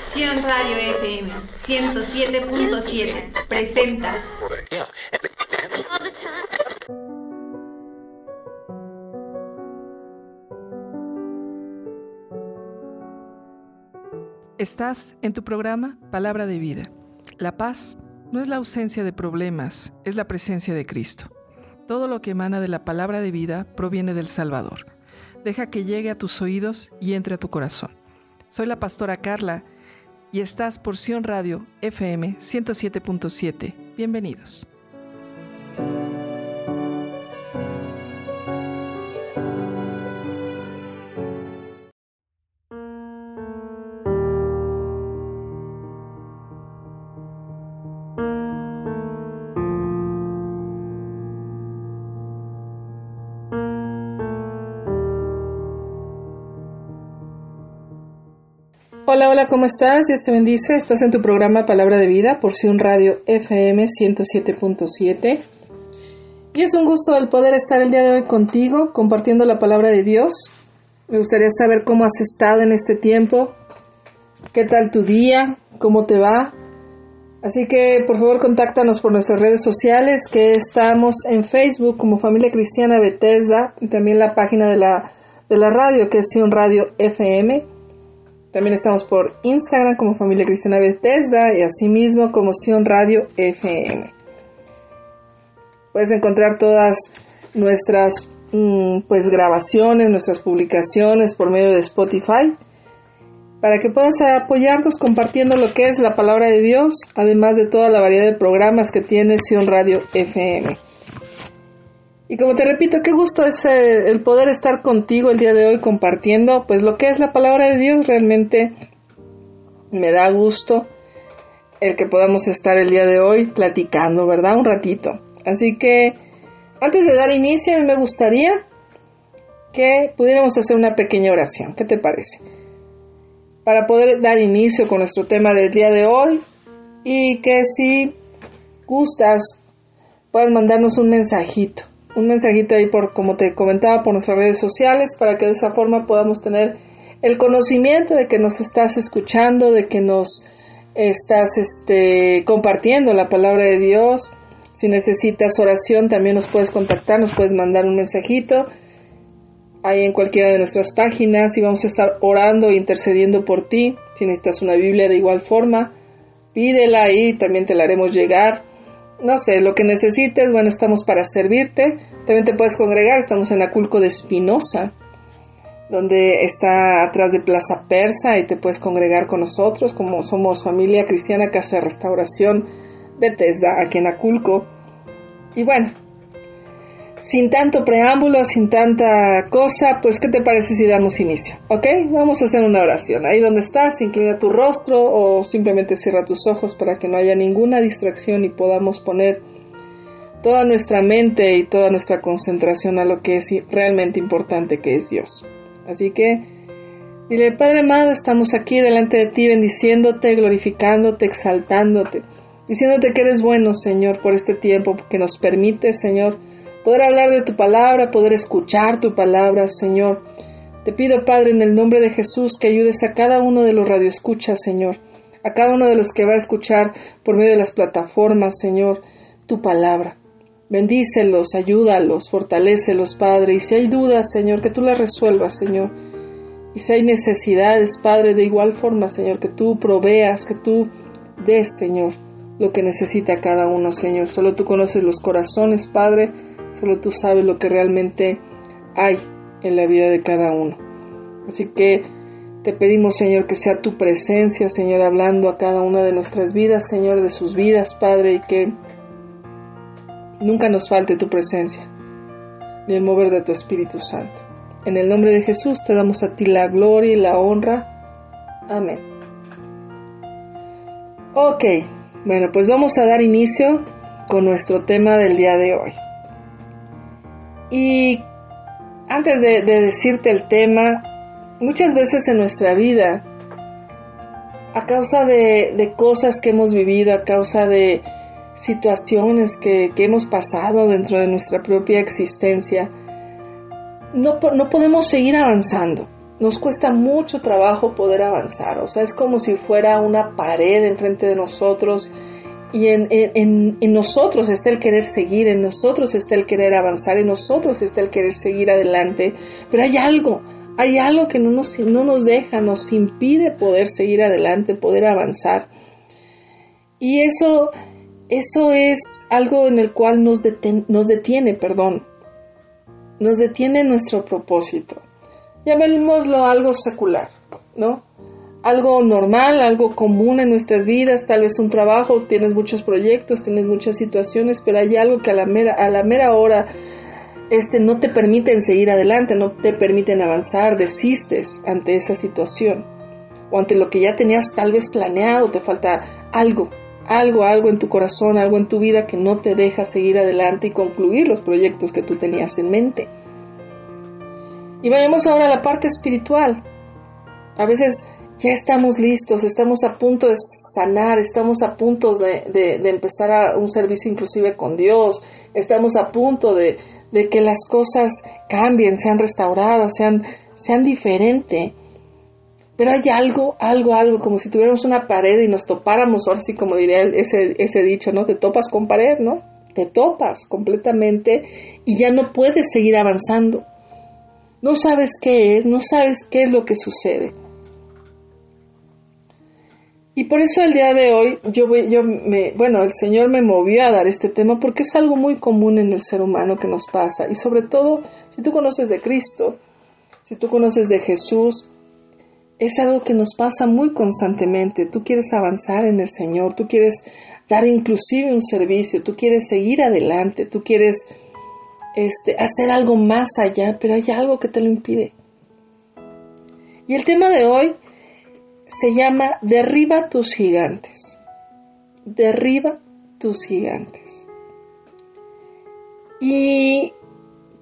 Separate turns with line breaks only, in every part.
Sion Radio FM 107.7 presenta
Estás en tu programa Palabra de Vida. La paz no es la ausencia de problemas, es la presencia de Cristo. Todo lo que emana de la palabra de vida proviene del Salvador. Deja que llegue a tus oídos y entre a tu corazón. Soy la pastora Carla y estás por Sion Radio FM 107.7. Bienvenidos. ¿Cómo estás? Dios te bendice. Estás en tu programa Palabra de Vida, porción radio FM 107.7. Y es un gusto el poder estar el día de hoy contigo, compartiendo la palabra de Dios. Me gustaría saber cómo has estado en este tiempo, qué tal tu día, cómo te va. Así que por favor contáctanos por nuestras redes sociales, que estamos en Facebook como Familia Cristiana Bethesda y también la página de la, de la radio, que es Sion Radio FM. También estamos por Instagram como Familia Cristiana Bethesda y asimismo como Sion Radio FM. Puedes encontrar todas nuestras mm, pues grabaciones, nuestras publicaciones por medio de Spotify para que puedas apoyarnos compartiendo lo que es la palabra de Dios, además de toda la variedad de programas que tiene Sion Radio FM. Y como te repito, qué gusto es eh, el poder estar contigo el día de hoy compartiendo pues lo que es la palabra de Dios. Realmente me da gusto el que podamos estar el día de hoy platicando, ¿verdad? Un ratito. Así que antes de dar inicio, me gustaría que pudiéramos hacer una pequeña oración. ¿Qué te parece? Para poder dar inicio con nuestro tema del día de hoy y que si gustas puedas mandarnos un mensajito un mensajito ahí por, como te comentaba, por nuestras redes sociales, para que de esa forma podamos tener el conocimiento de que nos estás escuchando, de que nos estás este, compartiendo la palabra de Dios. Si necesitas oración, también nos puedes contactar, nos puedes mandar un mensajito ahí en cualquiera de nuestras páginas y vamos a estar orando e intercediendo por ti. Si necesitas una Biblia de igual forma, pídela ahí, también te la haremos llegar no sé, lo que necesites, bueno, estamos para servirte. También te puedes congregar, estamos en Aculco de Espinosa, donde está atrás de Plaza Persa y te puedes congregar con nosotros, como somos familia cristiana Casa de Restauración Bethesda, aquí en Aculco. Y bueno, sin tanto preámbulo, sin tanta cosa, pues ¿qué te parece si damos inicio? ¿Ok? Vamos a hacer una oración. Ahí donde estás, inclina tu rostro o simplemente cierra tus ojos para que no haya ninguna distracción y podamos poner toda nuestra mente y toda nuestra concentración a lo que es realmente importante que es Dios. Así que, dile, Padre amado, estamos aquí delante de ti bendiciéndote, glorificándote, exaltándote, diciéndote que eres bueno, Señor, por este tiempo que nos permite, Señor, poder hablar de tu palabra, poder escuchar tu palabra, Señor. Te pido, Padre, en el nombre de Jesús, que ayudes a cada uno de los radioescuchas, Señor, a cada uno de los que va a escuchar por medio de las plataformas, Señor, tu palabra. Bendícelos, ayúdalos, fortalécelos, Padre, y si hay dudas, Señor, que tú las resuelvas, Señor. Y si hay necesidades, Padre, de igual forma, Señor, que tú proveas, que tú des, Señor, lo que necesita cada uno, Señor. Solo tú conoces los corazones, Padre, Solo tú sabes lo que realmente hay en la vida de cada uno. Así que te pedimos, Señor, que sea tu presencia, Señor, hablando a cada una de nuestras vidas, Señor, de sus vidas, Padre, y que nunca nos falte tu presencia, ni el mover de tu Espíritu Santo. En el nombre de Jesús te damos a ti la gloria y la honra. Amén. Ok, bueno, pues vamos a dar inicio con nuestro tema del día de hoy. Y antes de, decirte el tema, muchas veces en nuestra vida, a causa de, cosas que hemos vivido, a causa de situaciones que, hemos pasado dentro de nuestra propia existencia, no, no podemos seguir avanzando. nos cuesta mucho trabajo poder avanzar, o sea, es como si fuera una pared enfrente de nosotros y en, en, en, nosotros está el querer seguir, en nosotros está el querer avanzar, en nosotros está el querer seguir adelante, pero hay algo, hay algo que no nos, no nos deja, nos impide poder seguir adelante, poder avanzar. Y eso, eso es algo en el cual nos, nos detiene, perdón, nos detiene nuestro propósito. Llamémoslo algo secular, ¿no? Algo normal, algo común en nuestras vidas, tal vez un trabajo, tienes muchos proyectos, tienes muchas situaciones, pero hay algo que a la mera, a la mera hora este, no te permiten seguir adelante, no te permiten avanzar, desistes ante esa situación o ante lo que ya tenías tal vez planeado, te falta algo, algo, algo en tu corazón, algo en tu vida que no te deja seguir adelante y concluir los proyectos que tú tenías en mente. Y vayamos ahora a la parte espiritual. A veces ya estamos listos, estamos a punto de sanar, estamos a punto de, de, empezar a un servicio inclusive con Dios, estamos a punto de, de que las cosas cambien, sean restauradas, sean, sean diferentes. Pero hay algo, algo, algo, como si tuviéramos una pared y nos topáramos, ahora sí como diría ese, ese dicho, ¿no? Te topas con pared, ¿no? Te topas completamente y ya no puedes seguir avanzando. No sabes qué es, no sabes qué es lo que sucede. Y por eso el día de hoy yo, yo me, bueno, el Señor me movió a dar este tema porque es algo muy común en el ser humano que nos pasa. Y sobre todo, si tú conoces de Cristo, si tú conoces de Jesús, es algo que nos pasa muy constantemente. Tú quieres avanzar en el Señor, tú quieres dar inclusive un servicio, tú quieres seguir adelante, tú quieres este, hacer algo más allá, pero hay algo que te lo impide. Y el tema de hoy se llama Derriba tus gigantes. Derriba tus gigantes. ¿Y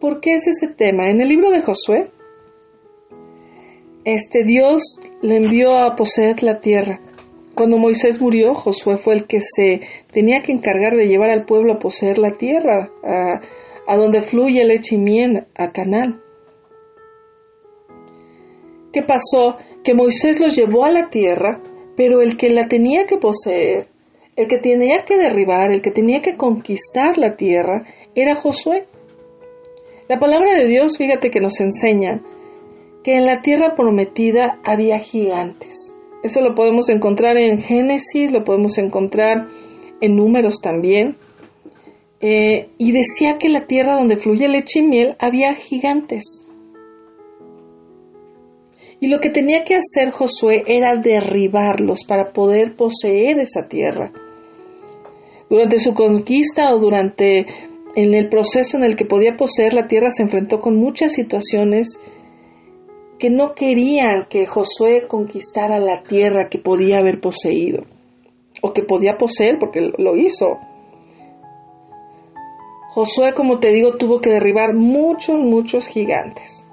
por qué es ese tema? En el libro de Josué, este Dios le envió a poseer la tierra. Cuando Moisés murió, Josué fue el que se tenía que encargar de llevar al pueblo a poseer la tierra, a, a donde fluye leche y a Canaán. ¿Qué pasó? que Moisés los llevó a la tierra, pero el que la tenía que poseer, el que tenía que derribar, el que tenía que conquistar la tierra, era Josué. La palabra de Dios, fíjate que nos enseña que en la tierra prometida había gigantes. Eso lo podemos encontrar en Génesis, lo podemos encontrar en números también. Eh, y decía que la tierra donde fluye leche y miel había gigantes. Y lo que tenía que hacer Josué era derribarlos para poder poseer esa tierra. Durante su conquista o durante en el proceso en el que podía poseer la tierra se enfrentó con muchas situaciones que no querían que Josué conquistara la tierra que podía haber poseído o que podía poseer porque lo hizo. Josué, como te digo, tuvo que derribar muchos, muchos gigantes.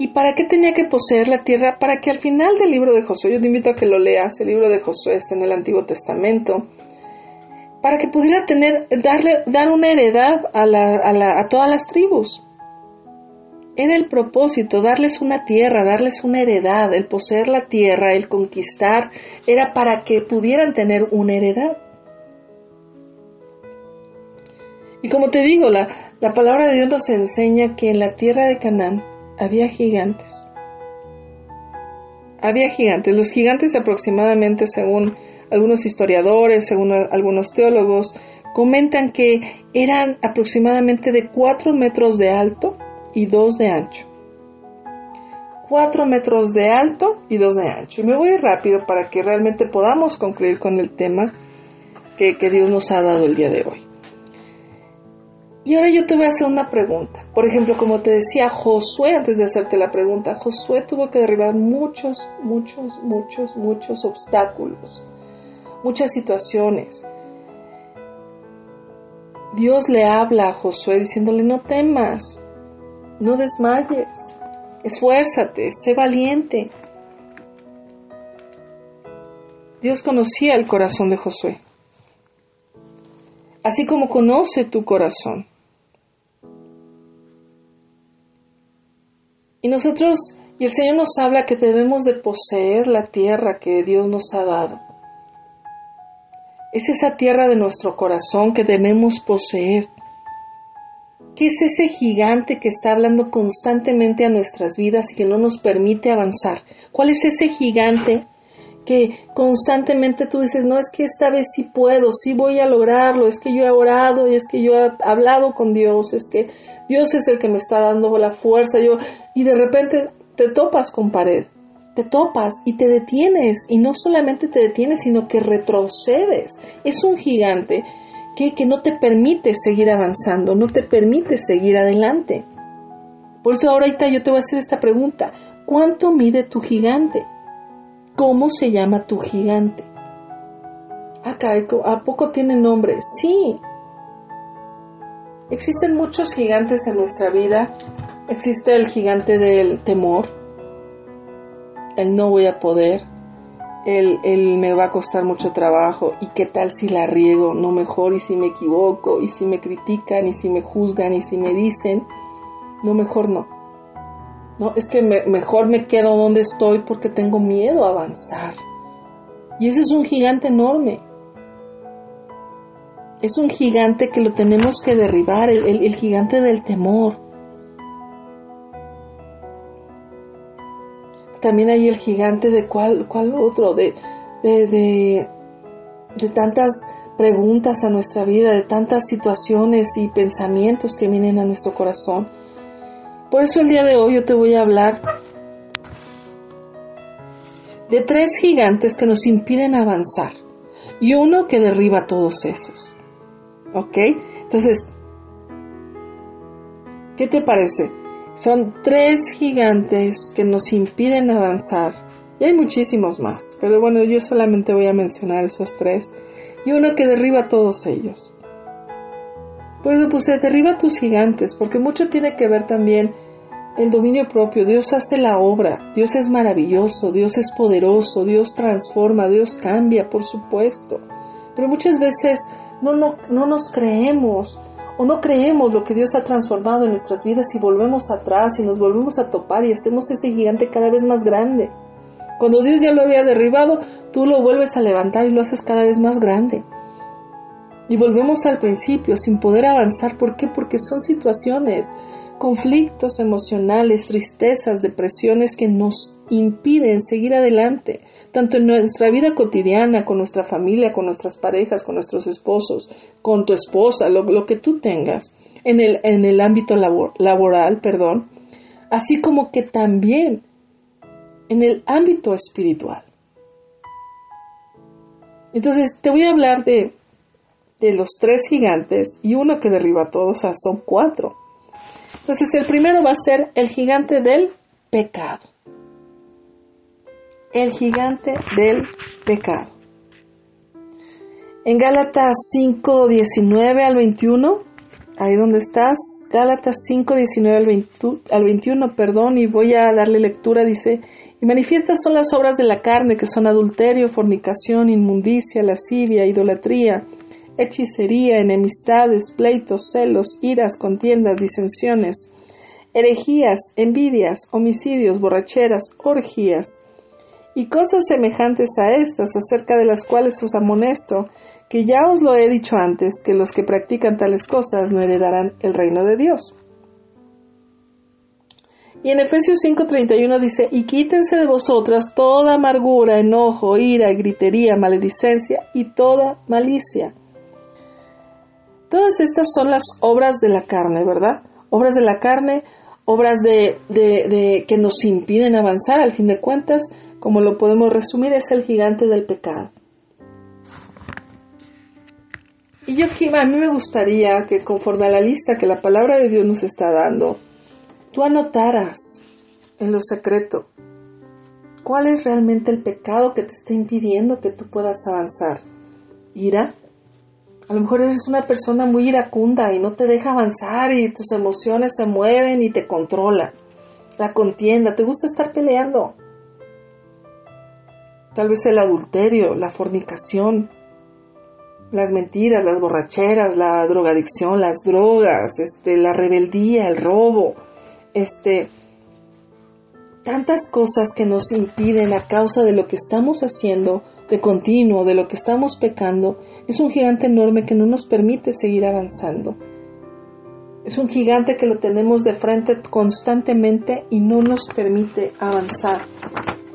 ¿Y para qué tenía que poseer la tierra? Para que al final del libro de Josué, yo te invito a que lo leas, el libro de Josué está en el Antiguo Testamento, para que pudiera tener, darle, dar una heredad a, a todas las tribus. Era el propósito, darles una tierra, darles una heredad, el poseer la tierra, el conquistar, era para que pudieran tener una heredad. Y como te digo, la, la palabra de Dios nos enseña que en la tierra de Canaán había gigantes. Había gigantes. Los gigantes aproximadamente, según algunos historiadores, según algunos teólogos, comentan que eran aproximadamente de 4 metros de alto y 2 de ancho. 4 metros de alto y 2 de ancho. Y me voy rápido para que realmente podamos concluir con el tema que, que Dios nos ha dado el día de hoy. Y ahora yo te voy a hacer una pregunta. Por ejemplo, como te decía Josué antes de hacerte la pregunta, Josué tuvo que derribar muchos, muchos, muchos, muchos obstáculos, muchas situaciones. Dios le habla a Josué diciéndole, no temas, no desmayes, esfuérzate, sé valiente. Dios conocía el corazón de Josué, así como conoce tu corazón. Y nosotros, y el Señor nos habla que debemos de poseer la tierra que Dios nos ha dado. Es esa tierra de nuestro corazón que debemos poseer. ¿Qué es ese gigante que está hablando constantemente a nuestras vidas y que no nos permite avanzar? ¿Cuál es ese gigante que constantemente tú dices, no, es que esta vez sí puedo, sí voy a lograrlo, es que yo he orado y es que yo he hablado con Dios, es que Dios es el que me está dando la fuerza, yo, y de repente te topas con pared, te topas y te detienes, y no solamente te detienes, sino que retrocedes. Es un gigante que, que no te permite seguir avanzando, no te permite seguir adelante. Por eso ahorita yo te voy a hacer esta pregunta, ¿cuánto mide tu gigante? ¿Cómo se llama tu gigante? Acá, ¿a poco tiene nombre? Sí. Existen muchos gigantes en nuestra vida. Existe el gigante del temor, el no voy a poder, el, el, me va a costar mucho trabajo y qué tal si la riego, no mejor y si me equivoco y si me critican y si me juzgan y si me dicen, no mejor no. No, es que mejor me quedo donde estoy porque tengo miedo a avanzar. Y ese es un gigante enorme. Es un gigante que lo tenemos que derribar, el, gigante del temor. También hay el gigante de cuál, cuál otro, de, de, de tantas preguntas a nuestra vida, de tantas situaciones y pensamientos que vienen a nuestro corazón por eso el día de hoy yo te voy a hablar de tres gigantes que nos impiden avanzar y uno que derriba todos esos. ¿Ok? Entonces, ¿qué te parece? Son tres gigantes que nos impiden avanzar. Y hay muchísimos más, pero bueno, yo solamente voy a mencionar esos tres. Y uno que derriba todos ellos. Por eso puse, derriba tus gigantes, porque mucho tiene que ver también el dominio propio. Dios hace la obra, Dios es maravilloso, Dios es poderoso, Dios transforma, Dios cambia, por supuesto. Pero muchas veces no, no, no nos creemos o no creemos lo que Dios ha transformado en nuestras vidas y volvemos atrás y nos volvemos a topar y hacemos ese gigante cada vez más grande. Cuando Dios ya lo había derribado, tú lo vuelves a levantar y lo haces cada vez más grande. Y volvemos al principio, sin poder avanzar. ¿Por qué? Porque son situaciones, conflictos emocionales, tristezas, depresiones que nos impiden seguir adelante, tanto en nuestra vida cotidiana, con nuestra familia, con nuestras parejas, con nuestros esposos, con tu esposa, lo, que tú tengas, en el, en el ámbito laboral, perdón, así como que también en el ámbito espiritual. Entonces, te voy a hablar de de los tres gigantes y uno que derriba a todos, o sea, son cuatro. Entonces el primero va a ser el gigante del pecado. El gigante del pecado. En Gálatas 5, 19 al 21, ahí donde estás, Gálatas 5, 19 al, al 21, perdón, y voy a darle lectura, dice, y manifiestas son las obras de la carne, que son adulterio, fornicación, inmundicia, lascivia, idolatría, hechicería, enemistades, pleitos, celos, iras, contiendas, disensiones, herejías, envidias, homicidios, borracheras, orgías, y cosas semejantes a estas, acerca de las cuales os amonesto, que ya os lo he dicho antes, que los que practican tales cosas no heredarán el reino de Dios. Y en Efesios 5:31 dice, y quítense de vosotras toda amargura, enojo, ira, gritería, maledicencia y toda malicia Todas estas son las obras de la carne, ¿verdad? Obras de la carne, obras de, de, que nos impiden avanzar, al fin de cuentas, como lo podemos resumir, es el gigante del pecado. Y yo, a mí me gustaría que conforme a la lista que la palabra de Dios nos está dando, tú anotaras en lo secreto cuál es realmente el pecado que te está impidiendo que tú puedas avanzar. ¿Ira? A lo mejor eres una persona muy iracunda y no te deja avanzar y tus emociones se mueven y te controla. La contienda, te gusta estar peleando. Tal vez el adulterio, la fornicación, las mentiras, las borracheras, la drogadicción, las drogas, este, la rebeldía, el robo, este, tantas cosas que nos impiden a causa de lo que estamos haciendo de continuo, de lo que estamos pecando, es un gigante enorme que no nos permite seguir avanzando. Es un gigante que lo tenemos de frente constantemente y no nos permite avanzar.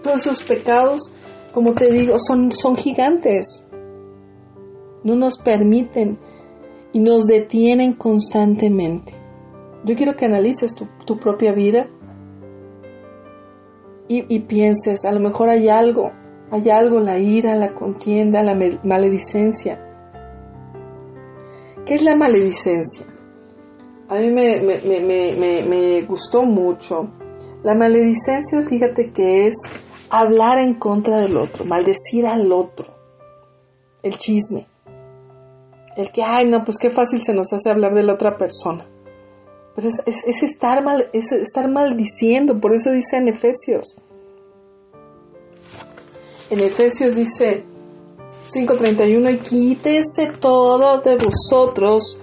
Todos esos pecados, como te digo, son, son gigantes. No nos permiten y nos detienen constantemente. Yo quiero que analices tu, tu propia vida y, y, pienses, a lo mejor hay algo, hay algo, la ira, la contienda, la maledicencia. ¿Qué es la maledicencia? A mí me, me, me, me, gustó mucho. La maledicencia, fíjate que es hablar en contra del otro, maldecir al otro, el chisme. El que, ay, no, pues qué fácil se nos hace hablar de la otra persona. Pero es, es, estar, mal, es estar maldiciendo, por eso dice en Efesios. En Efesios dice 5.31, y quítese todo de vosotros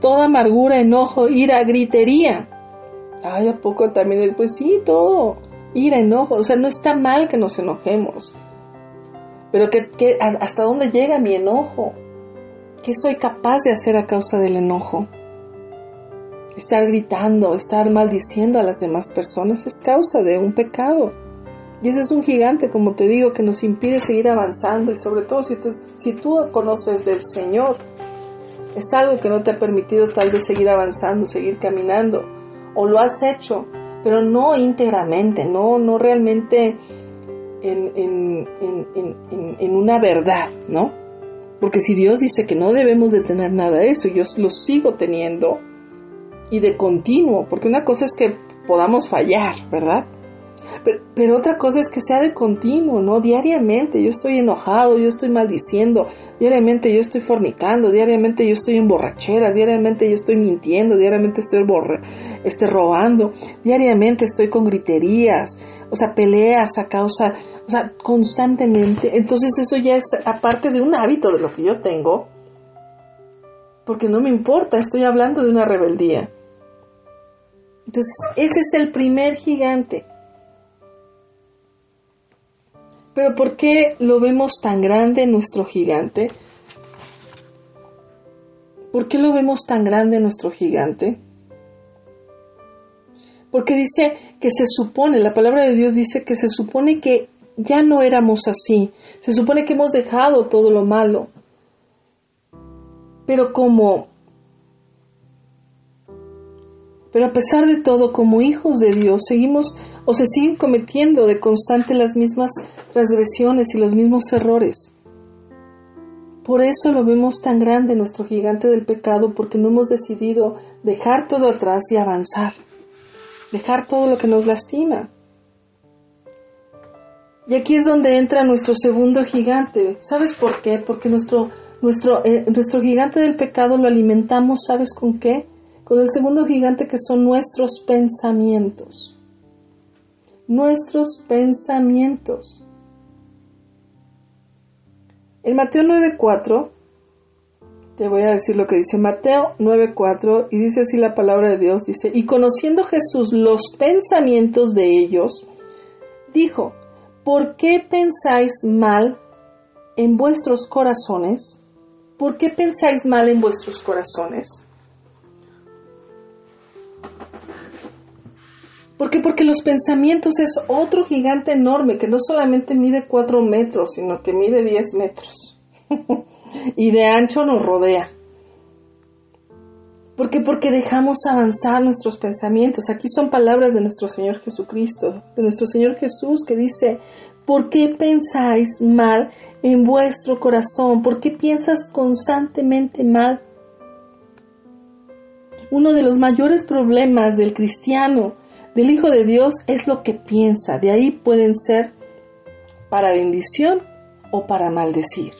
toda amargura, enojo, ira, gritería. Ay, ¿a poco también? Pues sí, todo. Ira, enojo. O sea, no está mal que nos enojemos. Pero que, ¿hasta dónde llega mi enojo? ¿Qué soy capaz de hacer a causa del enojo? Estar gritando, estar maldiciendo a las demás personas es causa de un pecado. Y ese es un gigante, como te digo, que nos impide seguir avanzando y sobre todo si tú, si tú conoces del Señor, es algo que no te ha permitido tal vez seguir avanzando, seguir caminando, o lo has hecho, pero no íntegramente, no, no realmente en, en, una verdad, ¿no? Porque si Dios dice que no debemos de tener nada de eso, yo lo sigo teniendo y de continuo, porque una cosa es que podamos fallar, ¿verdad? Pero, otra cosa es que sea de continuo, ¿no? Diariamente yo estoy enojado, yo estoy maldiciendo, diariamente yo estoy fornicando, diariamente yo estoy en borracheras, diariamente yo estoy mintiendo, diariamente estoy este, robando, diariamente estoy con griterías, o sea, peleas a causa, o sea, constantemente. Entonces eso ya es aparte de un hábito de lo que yo tengo, porque no me importa, estoy hablando de una rebeldía. Entonces, ese es el primer gigante pero ¿por qué lo vemos tan grande nuestro gigante? ¿Por qué lo vemos tan grande nuestro gigante? Porque dice que se supone, la palabra de Dios dice que se supone que ya no éramos así, se supone que hemos dejado todo lo malo. Pero como, pero a pesar de todo, como hijos de Dios, seguimos o se siguen cometiendo de constante las mismas transgresiones y los mismos errores. Por eso lo vemos tan grande nuestro gigante del pecado, porque no hemos decidido dejar todo atrás y avanzar, dejar todo lo que nos lastima. Y aquí es donde entra nuestro segundo gigante. ¿Sabes por qué? Porque nuestro, nuestro, eh, nuestro gigante del pecado lo alimentamos, ¿sabes con qué? Con el segundo gigante que son nuestros pensamientos nuestros pensamientos. En Mateo 9:4, te voy a decir lo que dice Mateo 9:4 y dice así la palabra de Dios, dice, y conociendo Jesús los pensamientos de ellos, dijo, ¿por qué pensáis mal en vuestros corazones? ¿Por qué pensáis mal en vuestros corazones? ¿Por qué? Porque los pensamientos es otro gigante enorme que no solamente mide 4 metros, sino que mide 10 metros. y de ancho nos rodea. ¿Por qué? Porque dejamos avanzar nuestros pensamientos. Aquí son palabras de nuestro Señor Jesucristo, de nuestro Señor Jesús que dice, ¿por qué pensáis mal en vuestro corazón? ¿Por qué piensas constantemente mal? Uno de los mayores problemas del cristiano del Hijo de Dios es lo que piensa. De ahí pueden ser para bendición o para maldecir.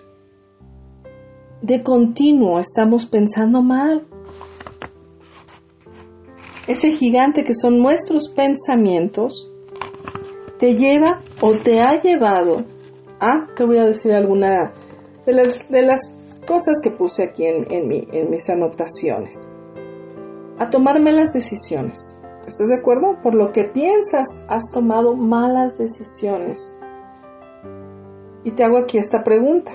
De continuo estamos pensando mal. Ese gigante que son nuestros pensamientos te lleva o te ha llevado a, te voy a decir alguna de las, de las cosas que puse aquí en, en mis anotaciones, a tomar malas decisiones ¿Estás de acuerdo? Por lo que piensas, has tomado malas decisiones. Y te hago aquí esta pregunta.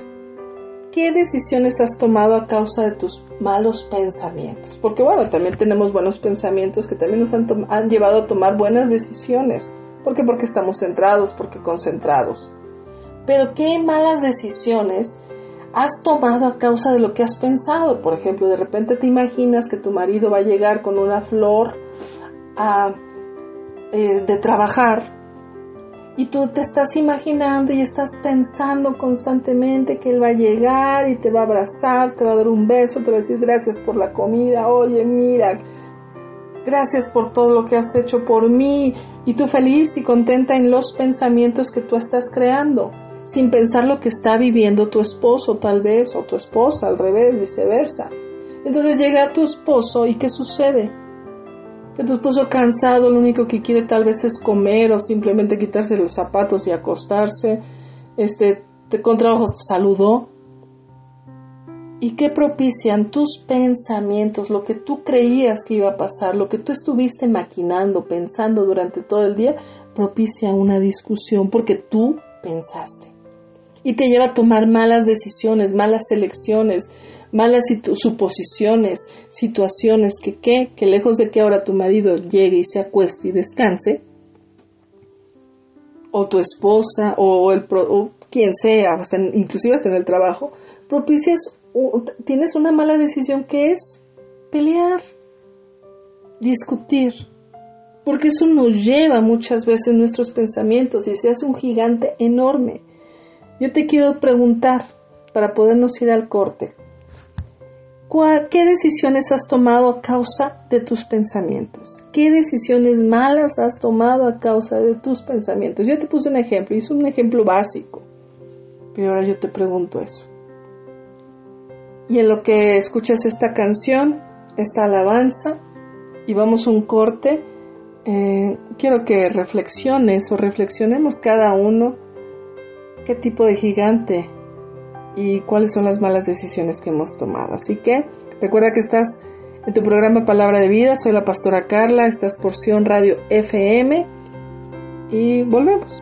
¿Qué decisiones has tomado a causa de tus malos pensamientos? Porque bueno, también tenemos buenos pensamientos que también nos han, llevado a tomar buenas decisiones. ¿Por qué? Porque estamos centrados, porque concentrados. Pero ¿qué malas decisiones has tomado a causa de lo que has pensado? Por ejemplo, de repente te imaginas que tu marido va a llegar con una flor eh, de trabajar y tú te estás imaginando y estás pensando constantemente que él va a llegar y te va a abrazar, te va a dar un beso, te va a decir gracias por la comida, oye, mira, gracias por todo lo que has hecho por mí, y tú feliz y contenta en los pensamientos que tú estás creando, sin pensar lo que está viviendo tu esposo tal vez, o tu esposa, al revés, viceversa. Entonces llega tu esposo y ¿qué sucede? Que tu esposo cansado lo único que quiere tal vez es comer o simplemente quitarse los zapatos y acostarse, este, te, con trabajo te saludó. ¿Y qué propician tus pensamientos, lo que tú creías que iba a pasar, lo que tú estuviste maquinando, pensando durante todo el día, propicia una discusión porque tú pensaste. Y te lleva a tomar malas decisiones, malas elecciones, malas suposiciones, situaciones que, ¿qué? que lejos de que ahora tu marido llegue y se acueste y descanse, o tu esposa, o, el, quien sea, hasta inclusive hasta en el trabajo, propicias, tienes una mala decisión que es pelear, discutir, porque eso nos lleva muchas veces nuestros pensamientos y se hace un gigante enorme. Yo te quiero preguntar, para podernos ir al corte, ¿Qué decisiones has tomado a causa de tus pensamientos? ¿Qué decisiones malas has tomado a causa de tus pensamientos? Yo te puse un ejemplo, hice un ejemplo básico, pero ahora yo te pregunto eso. Y en lo que escuchas esta canción, esta alabanza, y vamos a un corte, eh, quiero que reflexiones o reflexionemos cada uno qué tipo de gigante y cuáles son las malas decisiones que hemos tomado. Así que recuerda que estás en tu programa Palabra de Vida, soy la pastora Carla, estás por Sion Radio FM y volvemos.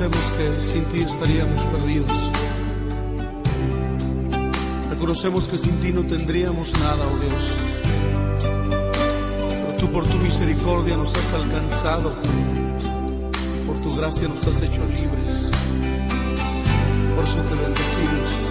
reconocemos que sin ti estaríamos perdidos. Reconocemos que sin ti no tendríamos nada, oh Dios. Pero tú por tu misericordia nos has alcanzado y por tu gracia nos has hecho libres. Por eso te bendecimos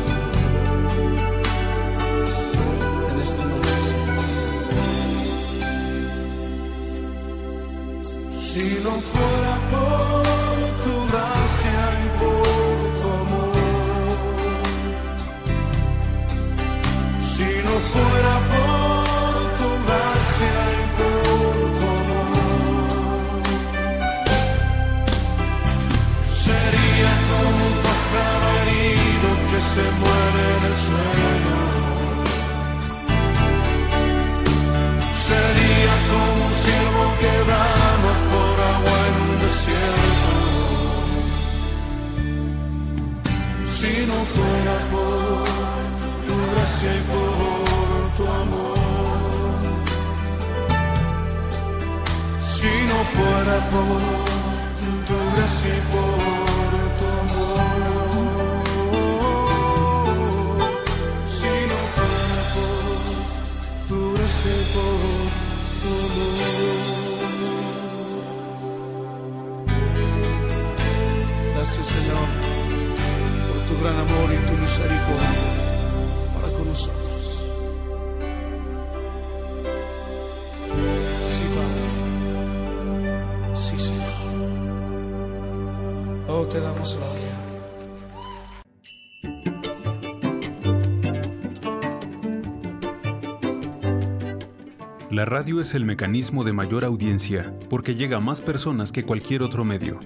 La radio es el mecanismo de mayor audiencia porque llega a más personas que cualquier otro medio.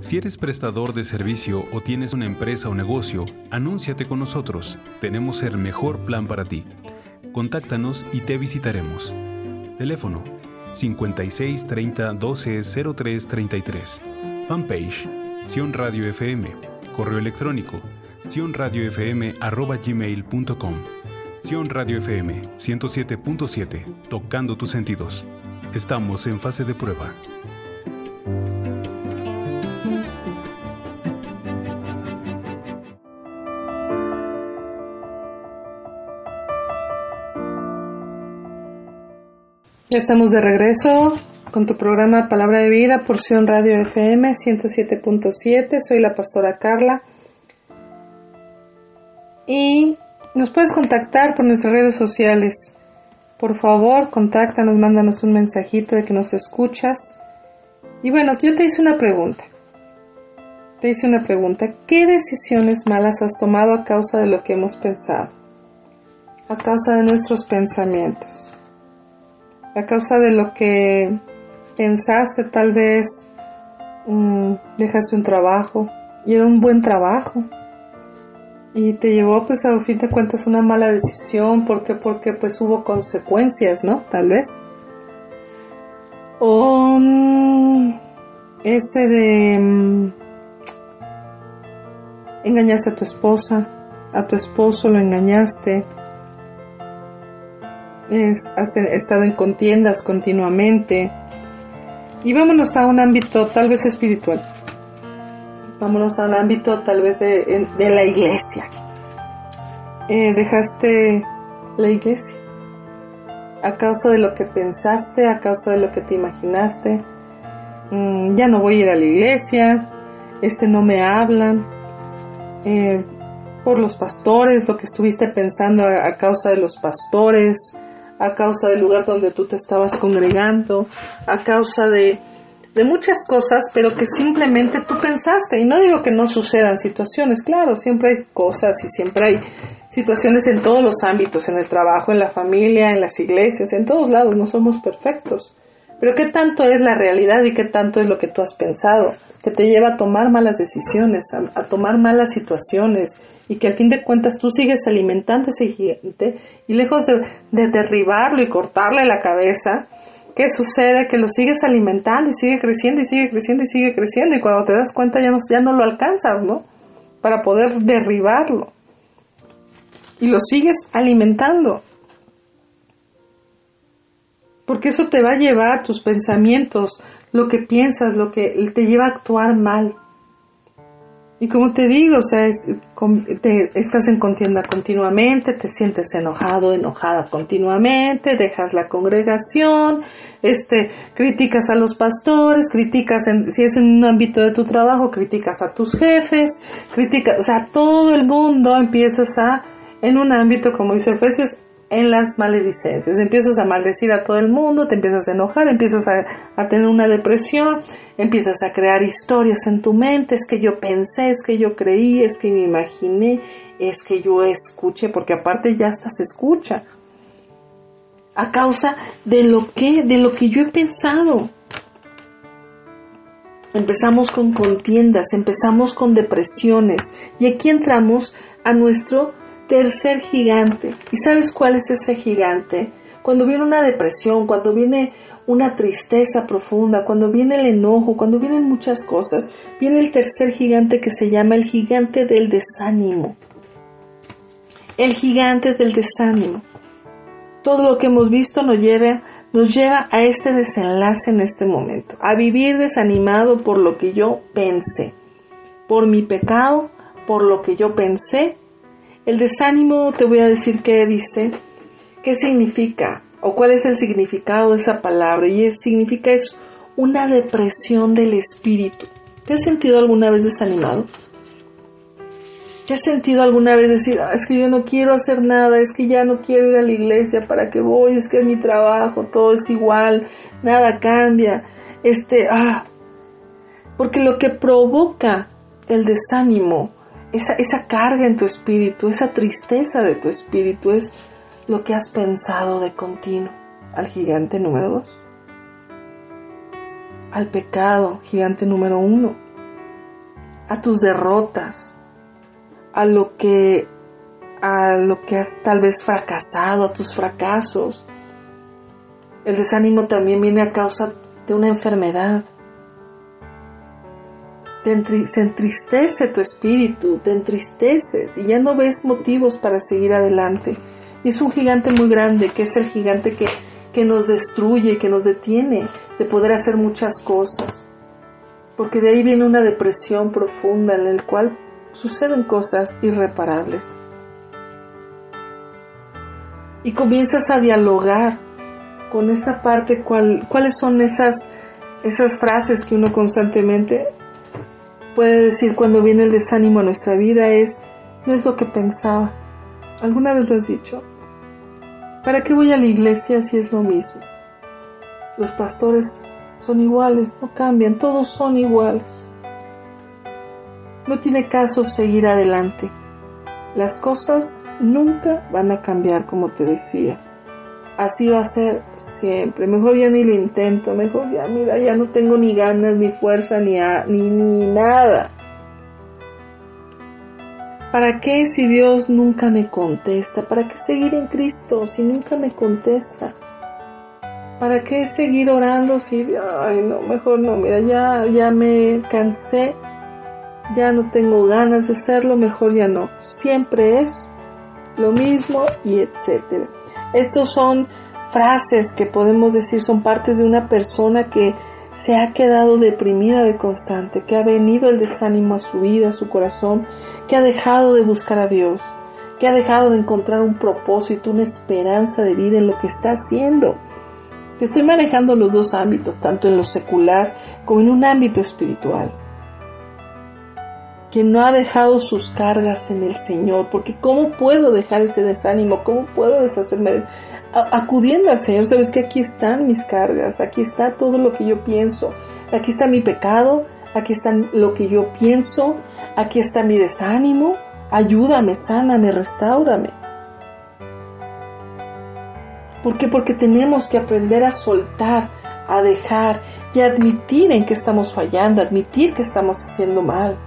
Si eres prestador de servicio o tienes una empresa o negocio, anúnciate con nosotros. Tenemos el mejor plan para ti. Contáctanos y te visitaremos. Teléfono 56 30 12 03 33. Fanpage Sion Radio FM. Correo electrónico sionradiofm@gmail.com. Sion Radio FM 107.7, tocando tus sentidos. Estamos en fase de prueba.
Ya estamos de regreso con tu programa Palabra de Vida, porción Radio FM 107.7. Soy la pastora Carla. Y nos puedes contactar por nuestras redes sociales. Por favor, contáctanos, mándanos un mensajito de que nos escuchas. Y bueno, yo te hice una pregunta. Te hice una pregunta. ¿Qué decisiones malas has tomado a causa de lo que hemos pensado? A causa de nuestros pensamientos a causa de lo que pensaste, tal vez um, dejaste un trabajo y era un buen trabajo y te llevó pues a fin de cuentas una mala decisión porque porque pues hubo consecuencias, ¿no? Tal vez. O um, ese de um, engañaste a tu esposa, a tu esposo lo engañaste es, has estado en contiendas continuamente. Y vámonos a un ámbito tal vez espiritual. Vámonos a un ámbito tal vez de, de la iglesia. Eh, dejaste la iglesia a causa de lo que pensaste, a causa de lo que te imaginaste. Mm, ya no voy a ir a la iglesia, este no me hablan. Eh, por los pastores, lo que estuviste pensando a, a causa de los pastores, a causa del lugar donde tú te estabas congregando, a causa de, de muchas cosas, pero que simplemente tú pensaste. Y no digo que no sucedan situaciones, claro, siempre hay cosas y siempre hay situaciones en todos los ámbitos, en el trabajo, en la familia, en las iglesias, en todos lados, no somos perfectos. Pero qué tanto es la realidad y qué tanto es lo que tú has pensado, que te lleva a tomar malas decisiones, a, tomar malas situaciones y que al fin de cuentas tú sigues alimentando ese gigante y lejos de derribarlo y cortarle la cabeza, ¿qué sucede? Que lo sigues alimentando y sigue creciendo y sigue creciendo y sigue creciendo y cuando te das cuenta ya no, ya no lo alcanzas, ¿no? Para poder derribarlo. Y lo sigues alimentando. Porque eso te va a llevar tus pensamientos, lo que piensas, lo que te lleva a actuar mal. Y como te digo, o sea, te, estás en contienda continuamente, te sientes enojado, enojada continuamente, dejas la congregación, este, criticas a los pastores, criticas, si es en un ámbito de tu trabajo, criticas a tus jefes, criticas, o sea, todo el mundo empiezas a, en un ámbito, como dice Efesios, en las maledicencias. Empiezas a maldecir a todo el mundo, te empiezas a enojar, empiezas a, tener una depresión, empiezas a crear historias en tu mente, es que yo pensé, es que yo creí, es que me imaginé, es que yo escuché, porque aparte ya hasta se escucha. A causa de lo que, de lo que yo he pensado. Empezamos con contiendas, empezamos con depresiones y aquí entramos a nuestro tercer gigante. ¿Y sabes cuál es ese gigante? Cuando viene una depresión, cuando viene una tristeza profunda, cuando viene el enojo, cuando vienen muchas cosas, viene el tercer gigante que se llama el gigante del desánimo. El gigante del desánimo. Todo lo que hemos visto nos lleva, nos lleva a este desenlace en este momento, a vivir desanimado por lo que yo pensé, por mi pecado, por lo que yo pensé el desánimo, te voy a decir qué dice, qué significa o cuál es el significado de esa palabra. Y el significa es una depresión del espíritu. ¿Te has sentido alguna vez desanimado? ¿Te has sentido alguna vez decir, ah, es que yo no quiero hacer nada, es que ya no quiero ir a la iglesia, ¿para qué voy? Es que es mi trabajo, todo es igual, nada cambia. Este, ah, porque lo que provoca el desánimo esa, esa carga en tu espíritu, esa tristeza de tu espíritu es lo que has pensado de continuo al gigante número dos, al pecado, gigante número uno, a tus derrotas, a lo que a lo que has tal vez fracasado, a tus fracasos. El desánimo también viene a causa de una enfermedad, se entristece tu espíritu, te entristeces y ya no ves motivos para seguir adelante. Es un gigante muy grande, que es el gigante que, que nos destruye, que nos detiene de poder hacer muchas cosas. Porque de ahí viene una depresión profunda en la cual suceden cosas irreparables. Y comienzas a dialogar con esa parte, cuál, cuáles son esas, esas frases que uno constantemente puede decir cuando viene el desánimo a nuestra vida es, no es lo que pensaba. ¿Alguna vez lo has dicho? ¿Para qué voy a la iglesia si es lo mismo? Los pastores son iguales, no cambian, todos son iguales. No tiene caso seguir adelante. Las cosas nunca van a cambiar como te decía así va a ser siempre. Mejor ya ni lo intento, mejor ya, mira, ya no tengo ni ganas, ni fuerza, ni, ni, ni nada. ¿Para qué si Dios nunca me contesta? ¿Para qué seguir en Cristo si nunca me contesta? ¿Para qué seguir orando si, ay, no, mejor no, mira, ya, ya me cansé, ya no tengo ganas de hacerlo, mejor ya no. Siempre es lo mismo y etcétera. Estos son frases que podemos decir son partes de una persona que se ha quedado deprimida de constante, que ha venido el desánimo a su vida, a su corazón, que ha dejado de buscar a Dios, que ha dejado de encontrar un propósito, una esperanza de vida en lo que está haciendo. Estoy manejando los dos ámbitos, tanto en lo secular como en un ámbito espiritual que no ha dejado sus cargas en el Señor, porque ¿cómo puedo dejar ese desánimo? ¿Cómo puedo deshacerme? Acudiendo al Señor, sabes que aquí están mis cargas, aquí está todo lo que yo pienso, aquí está mi pecado, aquí está lo que yo pienso, aquí está mi desánimo, ayúdame, sáname, restaurame. ¿Por qué? Porque tenemos que aprender a soltar, a dejar y admitir en que estamos fallando, admitir que estamos haciendo mal.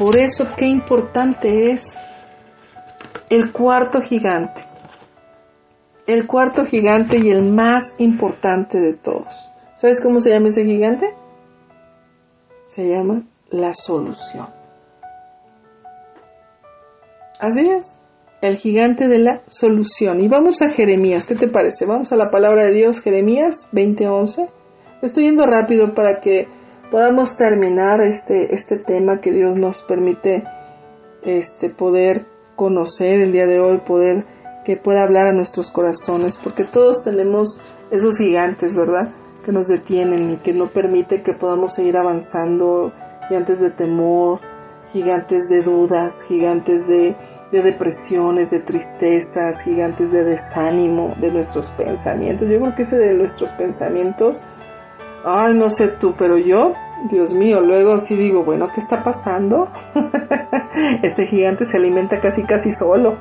Por eso qué importante es el cuarto gigante. El cuarto gigante y el más importante de todos. ¿Sabes cómo se llama ese gigante? Se llama la solución. Así es. el gigante de la solución. Y vamos a Jeremías, ¿qué te parece? Vamos a la palabra de Dios, Jeremías 20:11. Estoy yendo rápido para que podamos terminar este, este tema que Dios nos permite este, poder conocer el día de hoy, poder que pueda hablar a nuestros corazones, porque todos tenemos esos gigantes, ¿verdad? Que nos detienen y que no permite que podamos seguir avanzando, gigantes de temor, gigantes de dudas, gigantes de, de depresiones, de tristezas, gigantes de desánimo de nuestros pensamientos. Yo creo que ese de nuestros pensamientos, ay, no sé tú, pero yo, Dios mío, luego sí digo, bueno, ¿qué está pasando? este gigante se alimenta casi casi solo,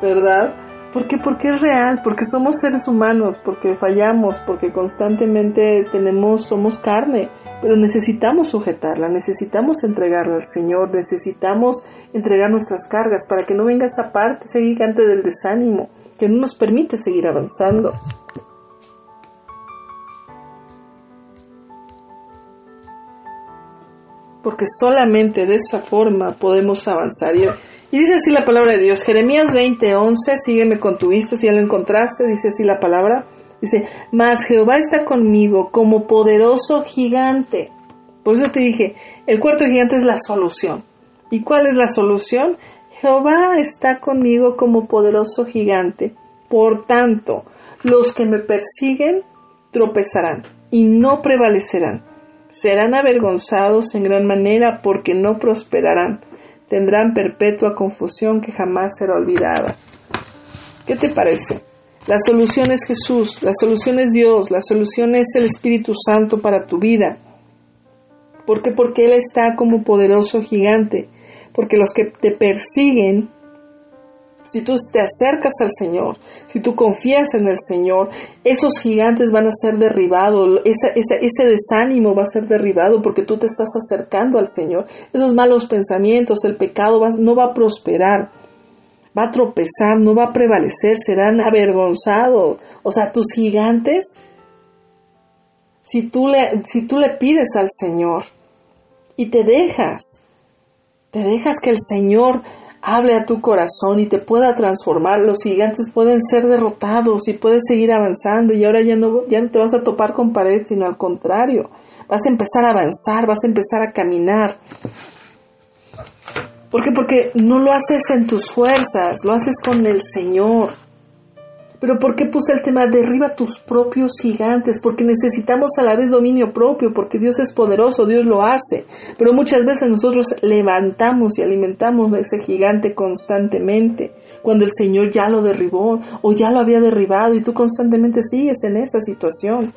¿verdad? ¿Por qué? Porque es real, porque somos seres humanos, porque fallamos, porque constantemente tenemos, somos carne, pero necesitamos sujetarla, necesitamos entregarla al Señor, necesitamos entregar nuestras cargas para que no venga esa parte, ese gigante del desánimo, que no nos permite seguir avanzando. Porque solamente de esa forma podemos avanzar. Y dice así la palabra de Dios, Jeremías 20:11, sígueme con tu vista, si ya lo encontraste, dice así la palabra, dice, mas Jehová está conmigo como poderoso gigante. Por eso te dije, el cuarto gigante es la solución. ¿Y cuál es la solución? Jehová está conmigo como poderoso gigante. Por tanto, los que me persiguen tropezarán y no prevalecerán. Serán avergonzados en gran manera porque no prosperarán tendrán perpetua confusión que jamás será olvidada. ¿Qué te parece? La solución es Jesús, la solución es Dios, la solución es el Espíritu Santo para tu vida. ¿Por qué? Porque Él está como poderoso gigante, porque los que te persiguen si tú te acercas al Señor, si tú confías en el Señor, esos gigantes van a ser derribados, ese desánimo va a ser derribado porque tú te estás acercando al Señor. Esos malos pensamientos, el pecado no va a prosperar, va a tropezar, no va a prevalecer, serán avergonzados. O sea, tus gigantes, si tú le, pides al Señor y te dejas, te dejas que el Señor hable a tu corazón y te pueda transformar. Los gigantes pueden ser derrotados y puedes seguir avanzando y ahora ya no, ya no te vas a topar con pared, sino al contrario, vas a empezar a avanzar, vas a empezar a caminar. ¿Por qué? Porque no lo haces en tus fuerzas, lo haces con el Señor. Pero ¿por qué puse el tema derriba tus propios gigantes? Porque necesitamos a la vez dominio propio, porque Dios es poderoso, Dios lo hace. Pero muchas veces nosotros levantamos y alimentamos a ese gigante constantemente, cuando el Señor ya lo derribó o ya lo había derribado y tú constantemente sigues en esa situación.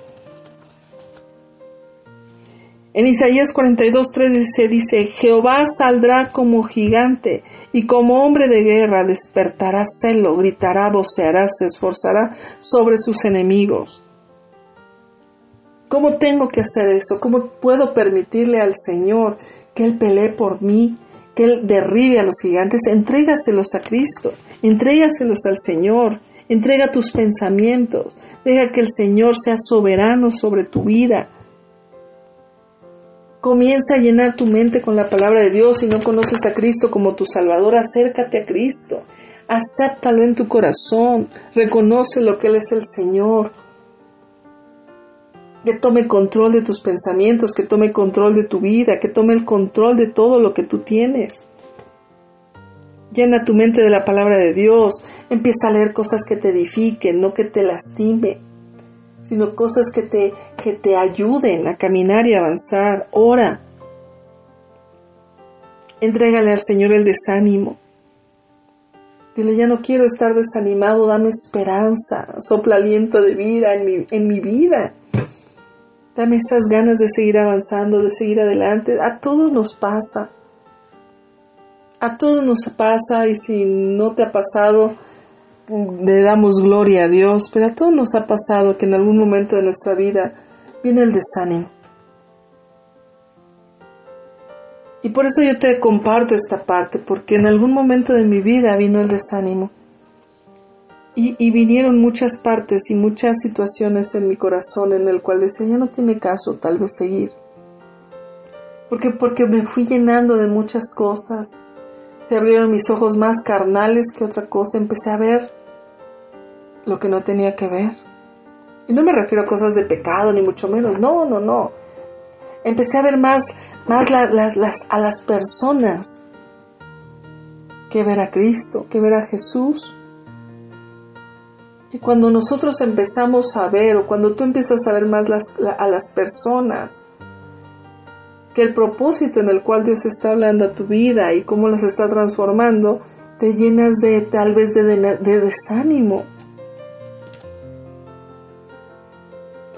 En Isaías 42.3 se dice, Jehová saldrá como gigante y como hombre de guerra despertará celo, gritará, voceará, se esforzará sobre sus enemigos. ¿Cómo tengo que hacer eso? ¿Cómo puedo permitirle al Señor que Él pelee por mí, que Él derribe a los gigantes? Entrégaselos a Cristo, entrégaselos al Señor, entrega tus pensamientos, deja que el Señor sea soberano sobre tu vida Comienza a llenar tu mente con la palabra de Dios. Si no conoces a Cristo como tu Salvador, acércate a Cristo. Acéptalo en tu corazón. Reconoce lo que Él es el Señor. Que tome control de tus pensamientos, que tome control de tu vida, que tome el control de todo lo que tú tienes. Llena tu mente de la palabra de Dios. Empieza a leer cosas que te edifiquen, no que te lastimen sino cosas que te, que te ayuden a caminar y avanzar. Ora. Entrégale al Señor el desánimo. Dile, ya no quiero estar desanimado, dame esperanza, sopla aliento de vida en mi, en mi vida. Dame esas ganas de seguir avanzando, de seguir adelante. A todos nos pasa. A todos nos pasa y si no te ha pasado, le damos gloria a Dios, pero a todos nos ha pasado que en algún momento de nuestra vida viene el desánimo. Y por eso yo te comparto esta parte, porque en algún momento de mi vida vino el desánimo. Y, vinieron muchas partes y muchas situaciones en mi corazón en el cual decía, ya no tiene caso tal vez seguir. Porque, porque me fui llenando de muchas cosas, Se abrieron mis ojos más carnales que otra cosa. Empecé a ver lo que no tenía que ver. Y no me refiero a cosas de pecado, ni mucho menos. No, no, no. Empecé a ver más, más las, las, a las personas que ver a Cristo, que ver a Jesús. Y cuando nosotros empezamos a ver, o cuando tú empiezas a ver más a las personas, que el propósito en el cual Dios está hablando a tu vida y cómo las está transformando, te llenas de tal vez de desánimo.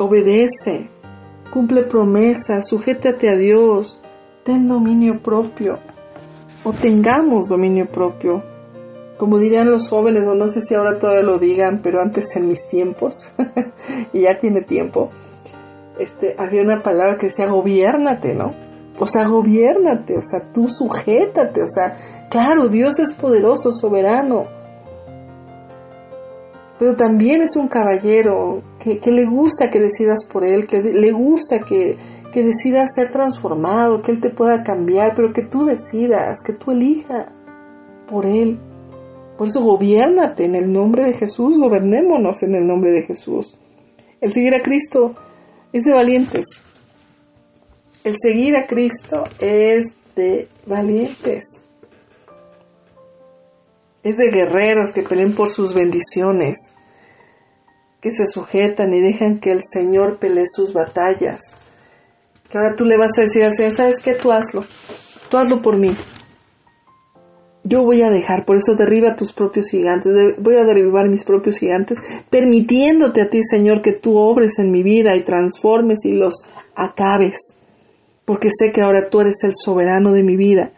Obedece, cumple promesas, sujétate a Dios, ten dominio propio o tengamos dominio propio. Como dirían los jóvenes, o no sé si ahora todavía lo digan, pero antes en mis tiempos, y ya tiene tiempo, este, había una palabra que decía gobiernate, ¿no? O sea, gobiernate, o sea, tú sujétate, o sea, claro, Dios es poderoso, soberano, pero también es un caballero que, le gusta que decidas por él, que le gusta que, que decidas ser transformado, que Él te pueda cambiar, pero que tú decidas, que tú elijas por Él. Por eso gobiernate en el nombre de Jesús, gobernémonos en el nombre de Jesús. El seguir a Cristo es de valientes. El seguir a Cristo es de valientes. Es de guerreros que peleen por sus bendiciones, que se sujetan y dejan que el Señor pelee sus batallas que ahora tú le vas a decir al Señor, ¿sabes qué? Tú hazlo, tú hazlo por mí. Yo voy a dejar, por eso derriba tus propios gigantes, voy a derribar mis propios gigantes, permitiéndote a ti, Señor, que tú obres en mi vida y transformes y los acabes, porque sé que ahora tú eres el soberano de mi vida,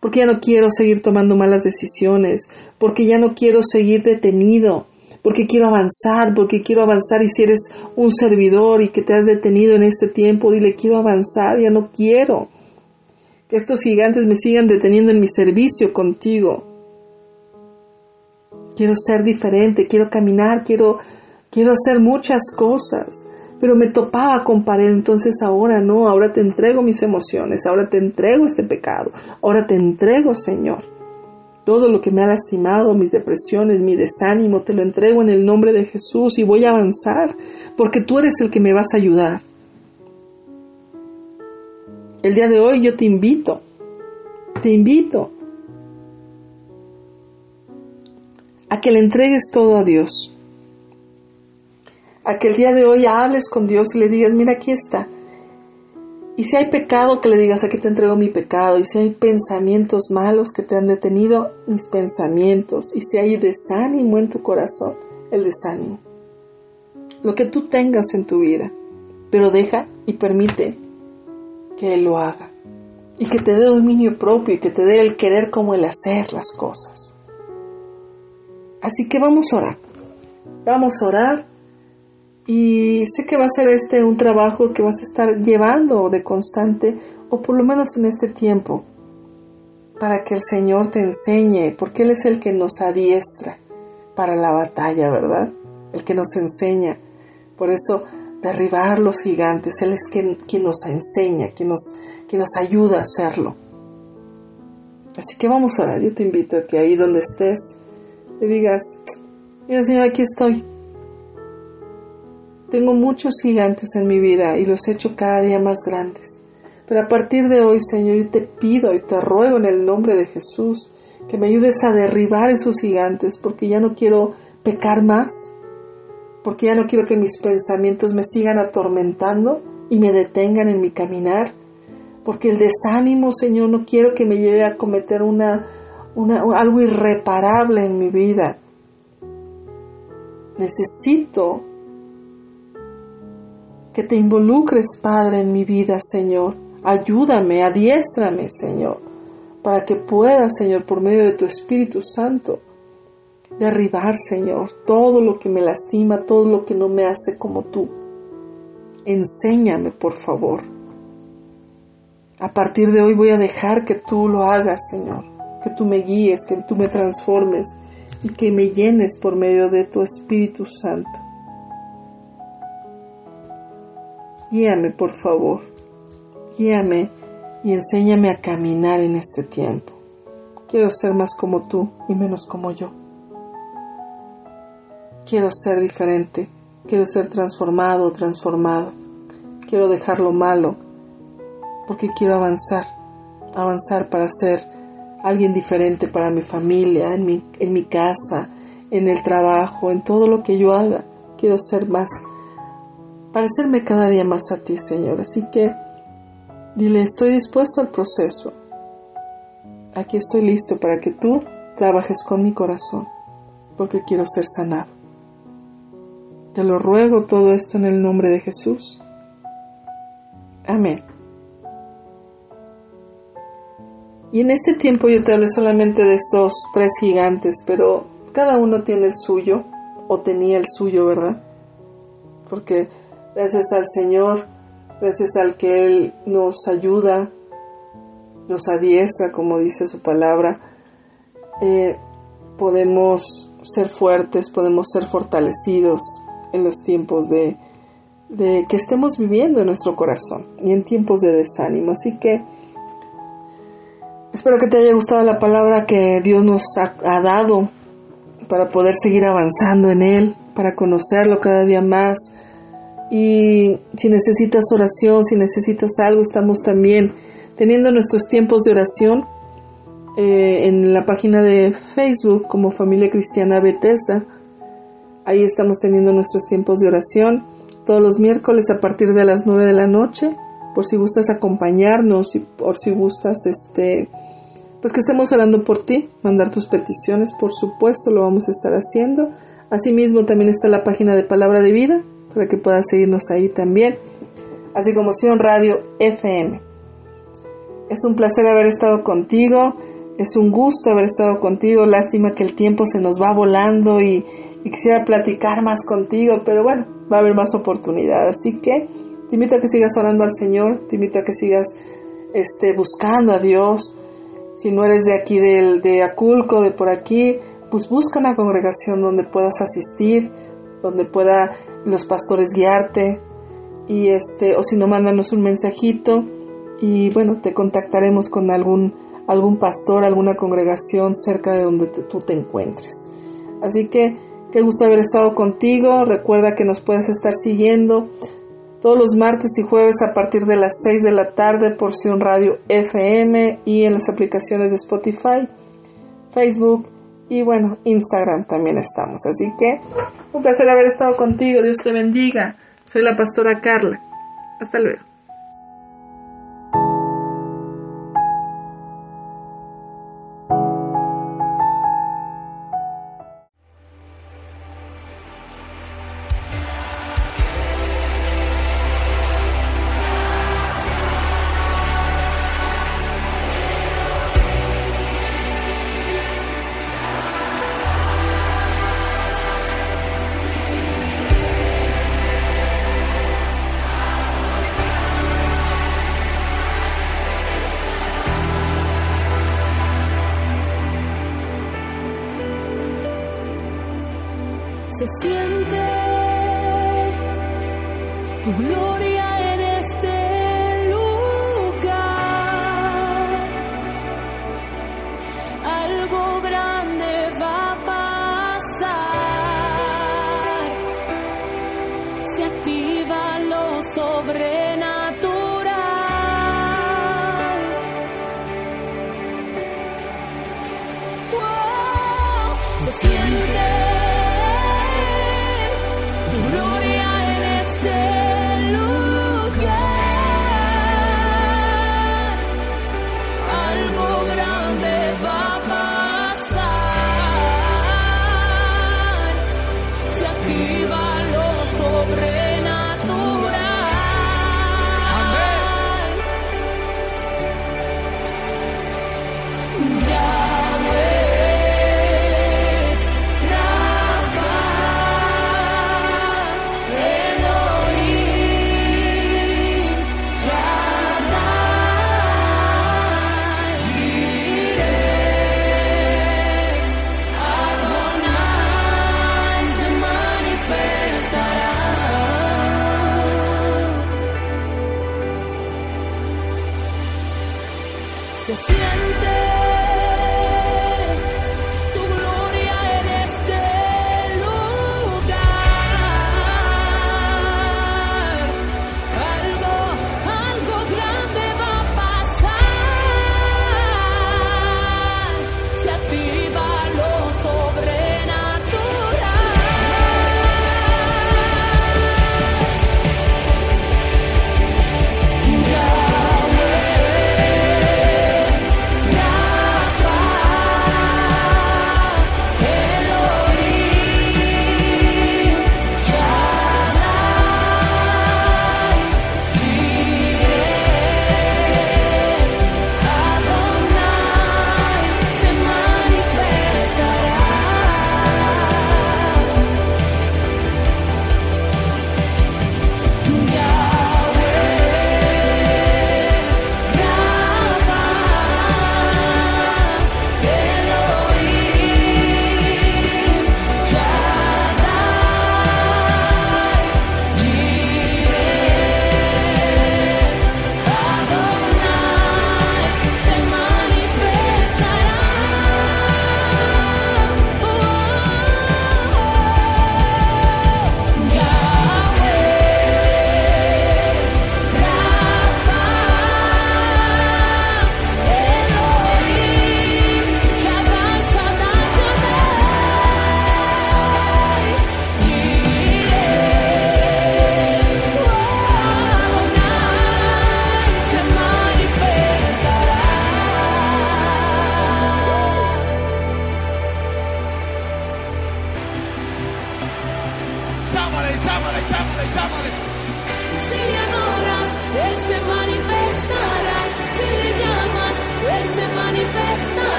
porque ya no quiero seguir tomando malas decisiones, porque ya no quiero seguir detenido, porque quiero avanzar, porque quiero avanzar y si eres un servidor y que te has detenido en este tiempo, dile quiero avanzar, ya no quiero que estos gigantes me sigan deteniendo en mi servicio contigo. Quiero ser diferente, quiero caminar, quiero, quiero hacer muchas cosas, pero me topaba con pared, entonces ahora no, ahora te entrego mis emociones, ahora te entrego este pecado, ahora te entrego, Señor todo lo que me ha lastimado, mis depresiones, mi desánimo, te lo entrego en el nombre de Jesús y voy a avanzar, porque tú eres el que me vas a ayudar. El día de hoy yo te invito, te invito a que le entregues todo a Dios, a que el día de hoy hables con Dios y le digas, mira, aquí está y si hay pecado, que le digas, aquí te entrego mi pecado. Y si hay pensamientos malos que te han detenido, mis pensamientos. Y si hay desánimo en tu corazón, el desánimo. Lo que tú tengas en tu vida. Pero deja y permite que Él lo haga. Y que te dé dominio propio y que te dé el querer como el hacer las cosas. Así que vamos a orar. Vamos a orar y sé que va a ser este un trabajo que vas a estar llevando de constante, o por lo menos en este tiempo, para que el Señor te enseñe, porque Él es el que nos adiestra para la batalla, ¿verdad? El que nos enseña. Por eso, derribar los gigantes, Él es quien, nos enseña, quien nos, quien nos ayuda a hacerlo. Así que vamos a orar. Yo te invito a que ahí donde estés, te digas, mira Señor, aquí estoy tengo muchos gigantes en mi vida y los he hecho cada día más grandes. Pero a partir de hoy, Señor, yo te pido y te ruego en el nombre de Jesús que me ayudes a derribar esos gigantes porque ya no quiero pecar más, porque ya no quiero que mis pensamientos me sigan atormentando y me detengan en mi caminar, porque el desánimo, Señor, no quiero que me lleve a cometer una, una algo irreparable en mi vida. Necesito que te involucres, Padre, en mi vida, Señor. Ayúdame, adiéstrame, Señor, para que pueda, Señor, por medio de tu Espíritu Santo, derribar, Señor, todo lo que me lastima, todo lo que no me hace como tú. Enséñame, por favor. A partir de hoy voy a dejar que tú lo hagas, Señor, que tú me guíes, que tú me transformes y que me llenes por medio de tu Espíritu Santo. Guíame, por favor. Guíame y enséñame a caminar en este tiempo. Quiero ser más como tú y menos como yo. Quiero ser diferente. Quiero ser transformado transformado. Quiero dejar lo malo porque quiero avanzar. Avanzar para ser alguien diferente para mi familia, en mi, en mi casa, en el trabajo, en todo lo que yo haga. Quiero ser más, parecerme cada día más a ti, Señor. Así que dile, estoy dispuesto al proceso. Aquí estoy listo para que tú trabajes con mi corazón, porque quiero ser sanado. Te lo ruego todo esto en el nombre de Jesús. Amén. Y en este tiempo yo te hablo solamente de estos tres gigantes, pero cada uno tiene el suyo, o tenía el suyo, ¿verdad? Porque gracias al Señor, gracias al que Él nos ayuda, nos adiestra, como dice su palabra, eh, podemos ser fuertes, podemos ser fortalecidos en los tiempos de, de que estemos viviendo en nuestro corazón y en tiempos de desánimo. Así que Espero que te haya gustado la palabra que Dios nos ha, dado para poder seguir avanzando en Él, para conocerlo cada día más. Y si necesitas oración, si necesitas algo, estamos también teniendo nuestros tiempos de oración eh, en la página de Facebook como Familia Cristiana Bethesda. Ahí estamos teniendo nuestros tiempos de oración todos los miércoles a partir de las 9 de la noche por si gustas acompañarnos y por si gustas este pues que estemos orando por ti, mandar tus peticiones, por supuesto lo vamos a estar haciendo. Asimismo también está la página de Palabra de Vida para que puedas seguirnos ahí también, así como Sion Radio FM. Es un placer haber estado contigo, es un gusto haber estado contigo, lástima que el tiempo se nos va volando y, quisiera platicar más contigo, pero bueno, va a haber más oportunidad, así que te invito a que sigas orando al Señor, te invito a que sigas este, buscando a Dios. Si no eres de aquí, de, de Aculco, de por aquí, pues busca una congregación donde puedas asistir, donde pueda los pastores guiarte. Y este, o si no, mándanos un mensajito y bueno, te contactaremos con algún, algún pastor, alguna congregación cerca de donde tú te encuentres. Así que, qué gusto haber estado contigo. Recuerda que nos puedes estar siguiendo todos los martes y jueves a partir de las 6 de la tarde por Sion Radio FM y en las aplicaciones de Spotify, Facebook y bueno, Instagram también estamos. Así que un placer haber estado contigo, Dios te bendiga. Soy la pastora Carla. Hasta luego.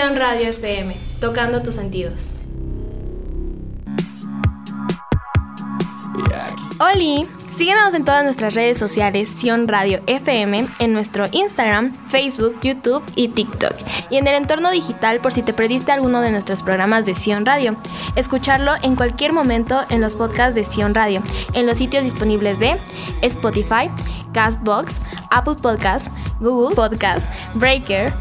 Sion Radio FM, tocando tus sentidos.
Oli, síguenos en todas nuestras redes sociales Sion Radio FM, en nuestro Instagram, Facebook, YouTube y TikTok, y en el entorno digital por si te perdiste alguno de nuestros programas de Sion Radio. Escucharlo en cualquier momento en los podcasts de Sion Radio, en los sitios disponibles de Spotify, Castbox, Apple Podcasts, Google Podcasts, Breaker,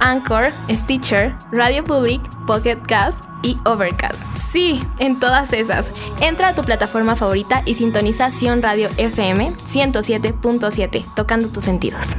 Anchor, Stitcher, Radio Public, Pocket Cast y Overcast. Sí, en todas esas. Entra a tu plataforma favorita y sintoniza Sion Radio FM 107.7, tocando tus sentidos.